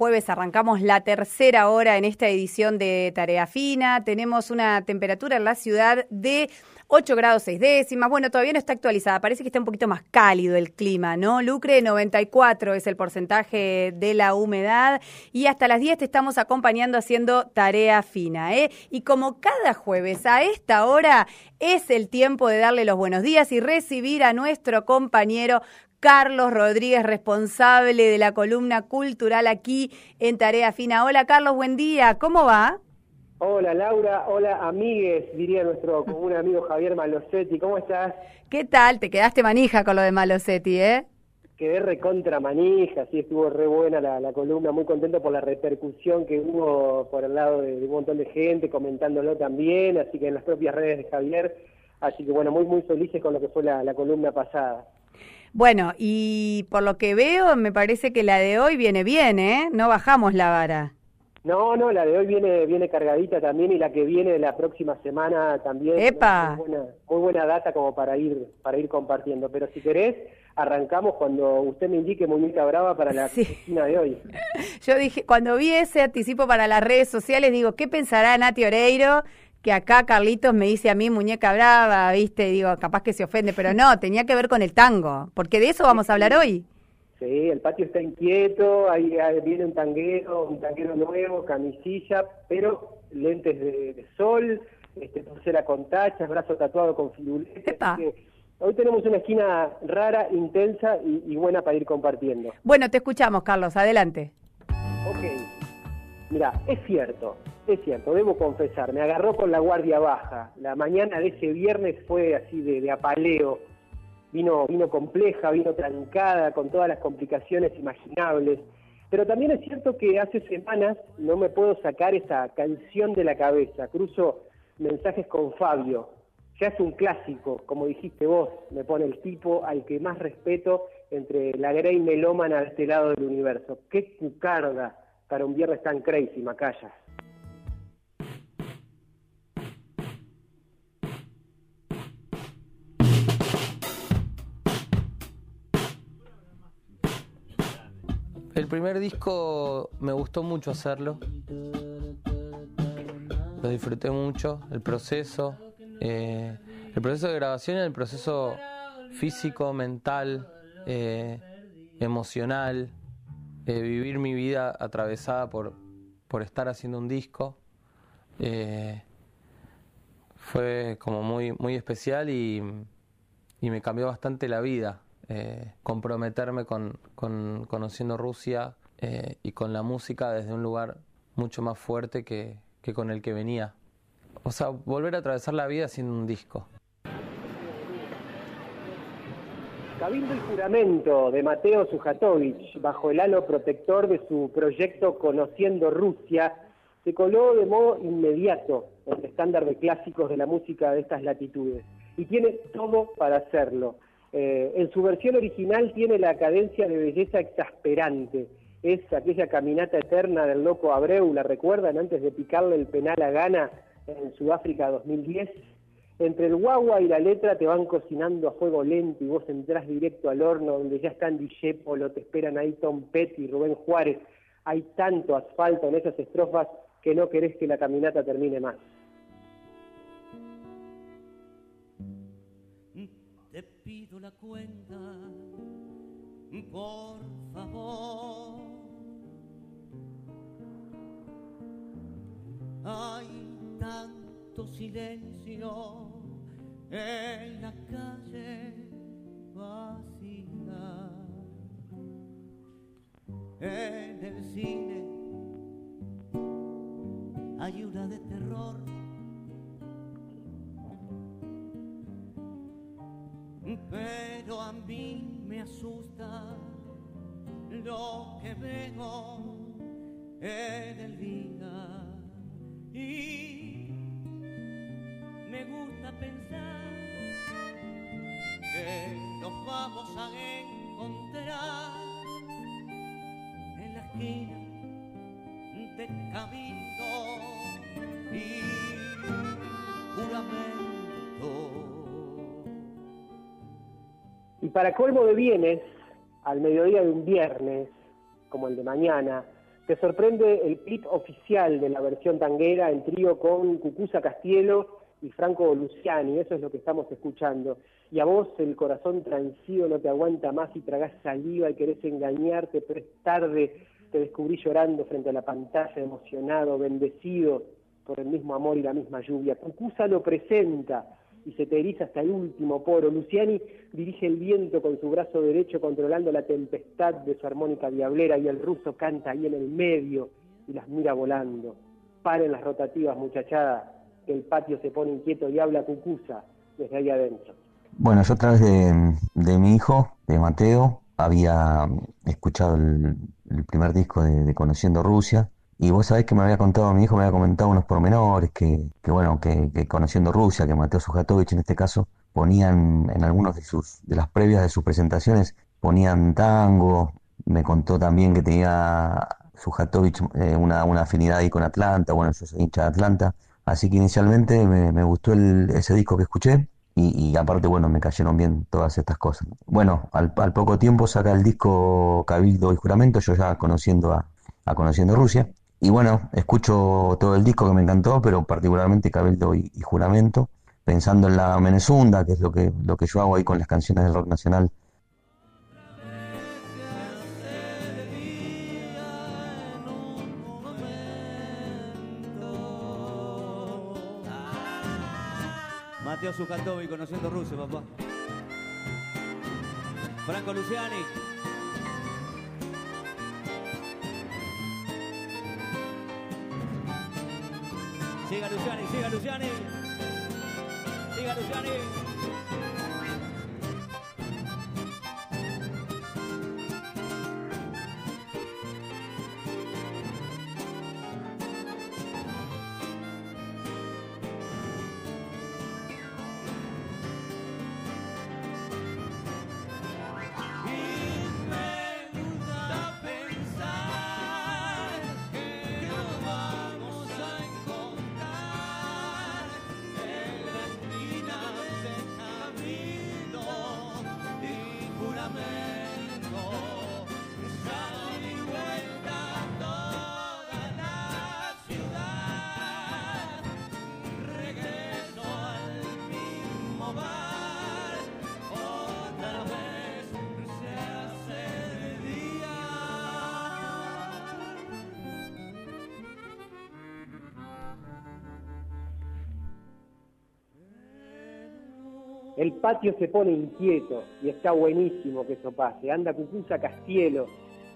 jueves arrancamos la tercera hora en esta edición de Tarea Fina. Tenemos una temperatura en la ciudad de 8 grados 6 décimas. Bueno, todavía no está actualizada. Parece que está un poquito más cálido el clima, ¿no? Lucre, 94 es el porcentaje de la humedad. Y hasta las 10 te estamos acompañando haciendo tarea fina, ¿eh? Y como cada jueves a esta hora es el tiempo de darle los buenos días y recibir a nuestro compañero Carlos Rodríguez, responsable de la columna cultural aquí en Tarea Fina. Hola Carlos, buen día. ¿Cómo va? Hola Laura, hola amigues, diría nuestro común amigo Javier Malosetti, ¿cómo estás? ¿Qué tal? Te quedaste manija con lo de Malosetti, ¿eh? Quedé recontra manija, sí, estuvo re buena la, columna, muy contento por la repercusión que hubo por el lado de, un montón de gente comentándolo también, así que en las propias redes de Javier, así que bueno, muy muy felices con lo que fue la, la columna pasada. Bueno, y por lo que veo, me parece que la de hoy viene bien, ¿eh? No bajamos la vara. No, no, la de hoy viene viene cargadita también y la que viene la próxima semana también. ¡Epa! Muy buena, muy buena data como para ir para ir compartiendo. Pero si querés, arrancamos cuando usted me indique muñeca brava para la cocina de hoy. Yo dije, cuando vi ese anticipo para las redes sociales, digo, ¿qué pensará Nati Oreiro? Que acá Carlitos me dice a mí muñeca brava, viste, digo, capaz que se ofende, pero no, tenía que ver con el tango, porque de eso vamos a hablar hoy. Sí, el patio está inquieto, ahí, viene un tanguero, un tanguero nuevo, camisilla, pero lentes de, sol, este, pulsera con tachas, brazo tatuado con. Hoy tenemos una esquina rara, intensa y, buena para ir compartiendo. Bueno, te escuchamos, Carlos, adelante. Ok. Mira, es cierto, es cierto, debo confesar, me agarró con la guardia baja. La mañana de ese viernes fue así de apaleo vino, vino compleja, vino trancada, con todas las complicaciones imaginables. Pero también es cierto que hace semanas no me puedo sacar esa canción de la cabeza. Cruzo mensajes con Fabio. Ya es un clásico, como dijiste vos, me pone el tipo al que más respeto entre la Grey melómana de este lado del universo. Qué cucarda para un viernes tan crazy, Macaya. Primer disco me gustó mucho hacerlo. Lo disfruté mucho, el proceso, eh, el proceso de grabación el proceso físico, mental, eh, emocional, de vivir mi vida atravesada por, por estar haciendo un disco. Eh, fue como muy, muy especial y, y me cambió bastante la vida. Eh, comprometerme con, conociendo Rusia eh, y con la música desde un lugar mucho más fuerte que, con el que venía. O sea, volver a atravesar la vida sin un disco. Cabildo y juramento de Mateo Sujatovich, bajo el halo protector de su proyecto Conociendo Rusia, se coló de modo inmediato en el estándar de clásicos de la música de estas latitudes. Y tiene todo para hacerlo. Eh, en su versión original tiene la cadencia de belleza exasperante. Es aquella caminata eterna del loco Abreu, ¿la recuerdan? Antes de picarle el penal a Gana en Sudáfrica 2010. Entre el guagua y la letra te van cocinando a fuego lento y vos entrás directo al horno donde ya están Polo, te esperan ahí Tom Petty, Rubén Juárez. Hay tanto asfalto en esas estrofas que no querés que la caminata termine más. La cuenta, por favor. Hay tanto silencio en la calle vacía, en el cine hay una de terror pero a mí me asusta lo que veo en el día. Y me gusta pensar que nos vamos a encontrar en la esquina de Cabildo y juramento y para colmo de bienes, al mediodía de un viernes, como el de mañana, Te sorprende el clip oficial de la versión tanguera en trío con Cucusa Castielo y Franco Luciani, eso es lo que estamos escuchando. Y a vos el corazón transido no te aguanta más y tragás saliva y querés engañarte, pero es tarde, te descubrí llorando frente a la pantalla, emocionado, bendecido por el mismo amor y la misma lluvia. Cucusa lo presenta y se te eriza hasta el último poro. Luciani dirige el viento con su brazo derecho controlando la tempestad de su armónica diablera y el ruso canta ahí en el medio y las mira volando. Paren las rotativas, muchachada el patio se pone inquieto y habla cucusa desde ahí adentro. Bueno, yo a través de, mi hijo, de Mateo, había escuchado el, primer disco de, Conociendo Rusia, y vos sabés que me había contado, mi hijo me había comentado unos pormenores, que, que bueno, que, Conociendo Rusia, que Mateo Sujatovich en este caso, ponían en algunos de sus, de las previas de sus presentaciones, ponían tango, me contó también que tenía Sujatovich eh, una, una afinidad ahí con Atlanta, bueno, yo soy hincha de Atlanta, Así que inicialmente me, gustó ese disco que escuché y, aparte, bueno, me cayeron bien todas estas cosas. Bueno, al, poco tiempo saca el disco Cabildo y Juramento, yo ya conociendo a, Conociendo Rusia. Y bueno, escucho todo el disco que me encantó, pero particularmente Cabildo y, Juramento, pensando en la Menezunda, que es lo que, lo que yo hago ahí con las canciones del rock nacional Mateo y conociendo Rusia, papá. Franco Luciani. Siga Luciani, siga Luciani. Siga Luciani. El patio se pone inquieto y está buenísimo que eso pase. Anda Cucusa Castielo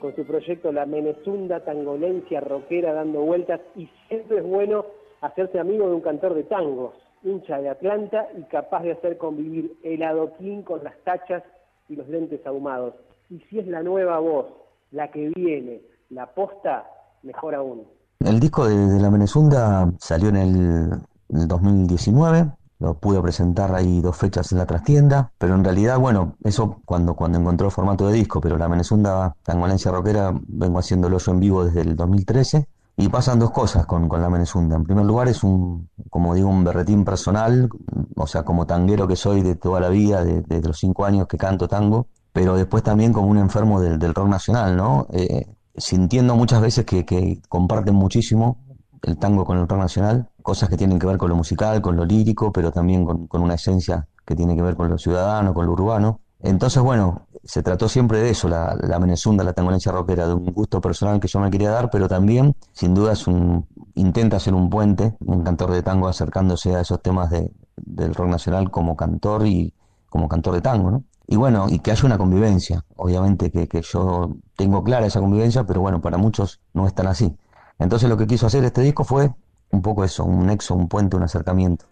con su proyecto La Menezunda Tangolencia Rockera dando vueltas y siempre es bueno hacerse amigo de un cantor de tangos, hincha de Atlanta y capaz de hacer convivir el adoquín con las tachas y los lentes ahumados. Y si es la nueva voz, la que viene, la posta, mejor aún. El disco de, La Menezunda salió en el 2019, lo pude presentar ahí dos fechas en la trastienda, pero en realidad, bueno, eso cuando, cuando encontró el formato de disco, pero la Menezunda Valencia Rockera vengo haciéndolo yo en vivo desde el 2013 y pasan dos cosas con, con la Menezunda. En primer lugar es un, como digo, un berretín personal, o sea, como tanguero que soy de toda la vida, desde de los cinco años que canto tango, pero después también como un enfermo del, del rock nacional, ¿no? Eh, sintiendo muchas veces que, que comparten muchísimo el tango con el rock nacional, cosas que tienen que ver con lo musical, con lo lírico, pero también con, una esencia que tiene que ver con lo ciudadano, con lo urbano. Entonces, bueno, se trató siempre de eso, la, la Menezunda, la tangolencia rockera, de un gusto personal que yo me quería dar, pero también, sin duda, es un, intenta ser un puente, un cantor de tango acercándose a esos temas de, del rock nacional como cantor y como cantor de tango, ¿no? Y bueno, y que haya una convivencia. Obviamente que, que yo tengo clara esa convivencia, pero bueno, para muchos no es tan así. Entonces lo que quiso hacer este disco fue un poco eso, un nexo, un puente, un acercamiento.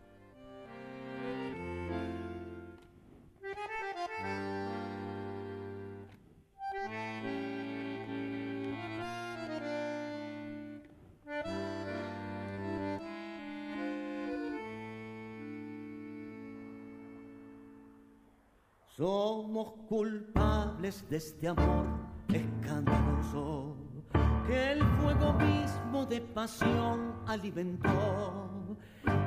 De este amor escandaloso que el fuego mismo de pasión alimentó,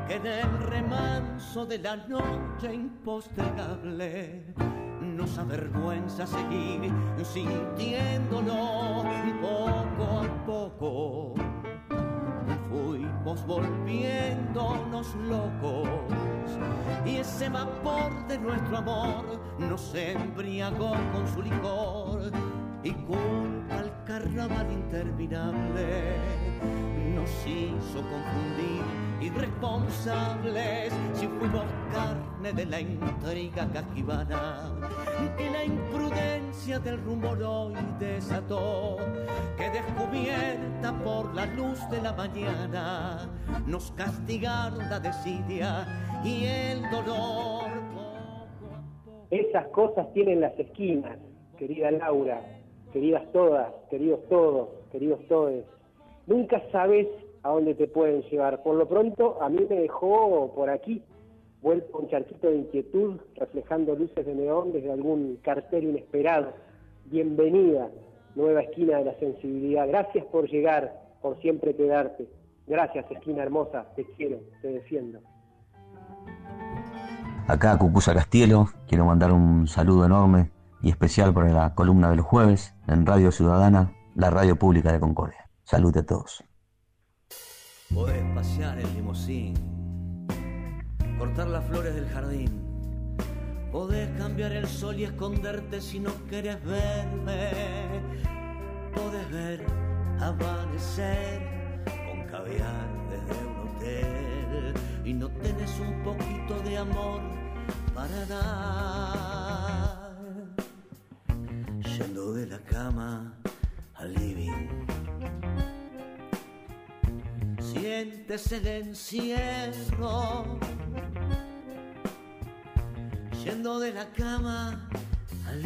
que del remanso de la noche impostergable nos avergüenza seguir sintiéndolo poco a poco. Volviéndonos locos. Y ese vapor de nuestro amor nos embriagó con su licor. Y culpa al carnaval interminable nos hizo confundir irresponsables. Si fuimos carne de la intriga cajibana que la imprudencia del rumor hoy desató que descubierta por la luz de la mañana nos castigaron la desidia y el dolor esas cosas tienen las esquinas querida Laura. Queridas todas queridos todos queridos todos nunca sabes a dónde te pueden llevar. Por lo pronto, a mí me dejó por aquí, vuelto un charquito de inquietud, reflejando luces de neón desde algún cartel inesperado. Bienvenida, nueva esquina de la sensibilidad. Gracias por llegar, por siempre quedarte. Gracias, esquina hermosa, te quiero, te defiendo. Acá, Cucusa Castielo, quiero mandar un saludo enorme y especial para la columna de los jueves en Radio Ciudadana, la radio pública de Concordia. Salud a todos. Pasear el limosín, cortar las flores del jardín. Podés cambiar el sol y esconderte si no quieres verme. Podés ver amanecer con caviar desde un hotel y no tenés un poquito de amor para dar. Yendo de la cama al living sientes el encierro, yendo de la cama al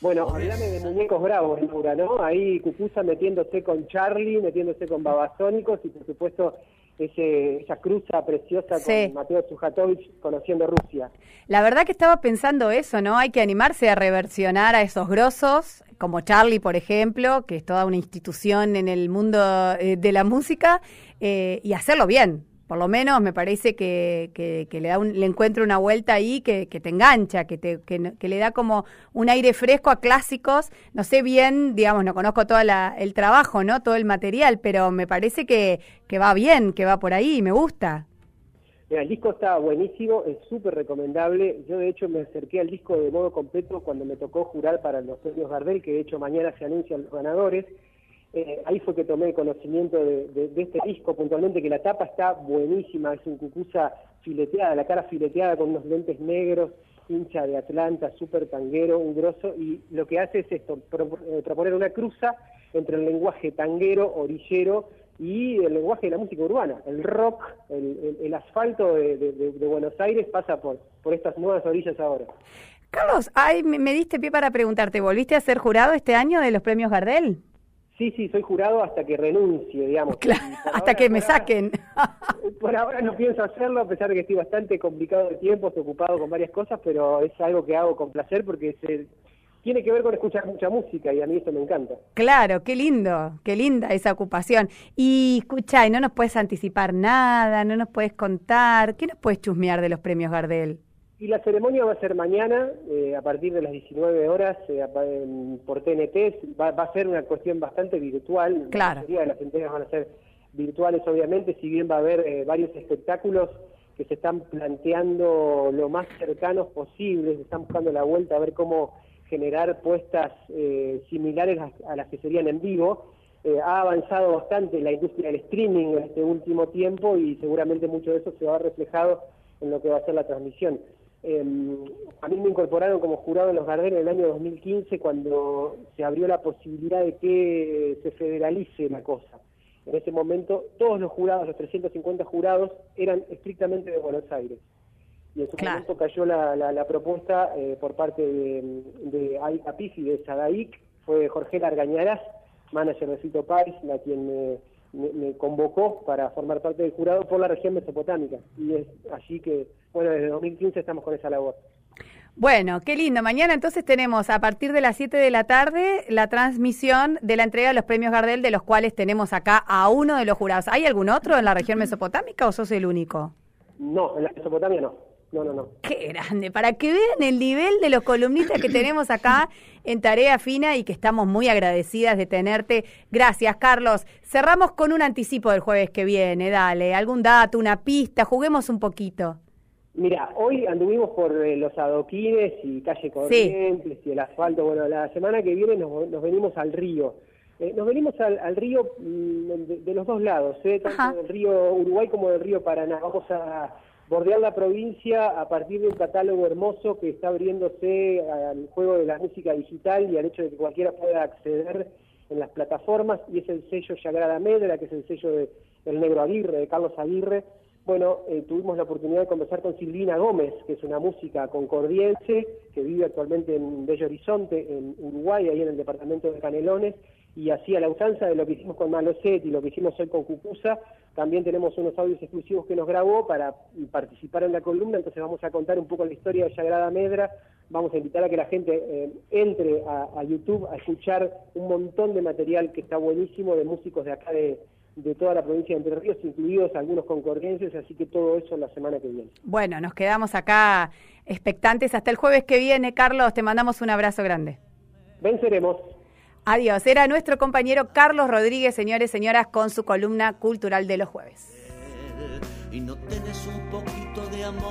Bueno, hablame de muñecos bravos, Laura, ¿no? Ahí Cucusa metiéndose con Charlie, metiéndose con Babasónicos y por supuesto ese, esa cruza preciosa con Mateo Sujatovich conociendo Rusia. La verdad que estaba pensando eso, ¿no? Hay que animarse a reversionar a esos grosos, como Charlie, por ejemplo, que es toda una institución en el mundo eh, de la música, eh, y hacerlo bien. Por lo menos me parece que, que, le, da un, le encuentro una vuelta ahí que, que te engancha, que, te, que, le da como un aire fresco a clásicos. No sé bien, digamos, no conozco todo el trabajo, ¿no? Todo el material, pero me parece que, que va bien, que va por ahí, me gusta el disco está buenísimo, es súper recomendable. Yo de hecho me acerqué al disco de modo completo cuando me tocó jurar para los premios Gardel, que de hecho mañana se anuncian los ganadores. Eh, ahí fue que tomé conocimiento de, este disco puntualmente, que la tapa está buenísima, es un cucusa fileteada, la cara fileteada con unos lentes negros, hincha de Atlanta, súper tanguero, un grosso, y lo que hace es esto, eh, proponer una cruza entre el lenguaje tanguero, orillero, y el lenguaje de la música urbana. El rock, el, asfalto de, Buenos Aires pasa por, estas nuevas orillas ahora. Carlos, ay, me, diste pie para preguntarte, ¿volviste a ser jurado este año de los premios Gardel? Sí, sí, soy jurado hasta que renuncie, digamos. hasta que me saquen. por ahora no pienso hacerlo, a pesar de que estoy bastante complicado de tiempo, estoy ocupado con varias cosas, pero es algo que hago con placer porque se, tiene que ver con escuchar mucha música y a mí eso me encanta. Claro, qué lindo, qué linda esa ocupación. Y escucha, y no nos puedes anticipar nada, no nos puedes contar, ¿qué nos puedes chusmear de los premios Gardel? Y la ceremonia va a ser mañana, eh, a partir de las 19 horas, eh, por TNT. Va, a ser una cuestión bastante virtual. Claro. La mayoría de las entregas van a ser virtuales, obviamente, si bien va a haber eh, varios espectáculos que se están planteando lo más cercanos posibles, están buscando la vuelta a ver cómo generar puestas eh, similares a, las que serían en vivo. Ha avanzado bastante la industria del streaming en este último tiempo y seguramente mucho de eso se va a reflejado en lo que va a ser la transmisión. Em, a mí me incorporaron como jurado en los Gardel en el año 2015 cuando se abrió la posibilidad de que se federalice la cosa. En ese momento todos los jurados, los 350 jurados, eran estrictamente de Buenos Aires. Y en su momento cayó la, la, propuesta eh, por parte de, de y de Sadaic, fue Jorge Largañaras, manager de Cito Pais, la quien me, convocó para formar parte del jurado por la región mesopotámica. Y es allí que, bueno, desde 2015 estamos con esa labor. Bueno, qué lindo. Mañana entonces tenemos a partir de las 7 de la tarde la transmisión de la entrega de los premios Gardel, de los cuales tenemos acá a uno de los jurados. ¿Hay algún otro en la región mesopotámica o sos el único? No, en la Mesopotamia no. No, no, no. Qué grande, para que vean el nivel de los columnistas que tenemos acá en Tarea Fina y que estamos muy agradecidas de tenerte. Gracias, Carlos. Cerramos con un anticipo del jueves que viene, dale, algún dato, una pista, juguemos un poquito. Mira, hoy anduvimos por eh, los adoquines y calle Corrientes y el asfalto. Bueno, la semana que viene nos, venimos al río. Eh, nos venimos al, río mm, de, los dos lados, ¿eh? tanto del río Uruguay como del río Paraná. Vamos a bordear la provincia a partir de un catálogo hermoso que está abriéndose al juego de la música digital y al hecho de que cualquiera pueda acceder en las plataformas, y es el sello Yagrada Medra, que es el sello de El Negro Aguirre, de Carlos Aguirre. Bueno, eh, tuvimos la oportunidad de conversar con Silvina Gómez, que es una música concordiense, que vive actualmente en Bello Horizonte, en Uruguay, ahí en el departamento de Canelones, y así a la usanza de lo que hicimos con Maloset y lo que hicimos hoy con Cucusa, también tenemos unos audios exclusivos que nos grabó para participar en la columna, entonces vamos a contar un poco la historia de Sagrada Medra, vamos a invitar a que la gente eh, entre a, YouTube a escuchar un montón de material que está buenísimo de músicos de acá de, de toda la provincia de Entre Ríos, incluidos algunos concordienses, así que todo eso la semana que viene. Bueno, nos quedamos acá expectantes hasta el jueves que viene. Carlos, te mandamos un abrazo grande. Venceremos. Adiós. Era nuestro compañero Carlos Rodríguez, señores, señoras, con su columna cultural de los jueves. Y no un poquito de amor.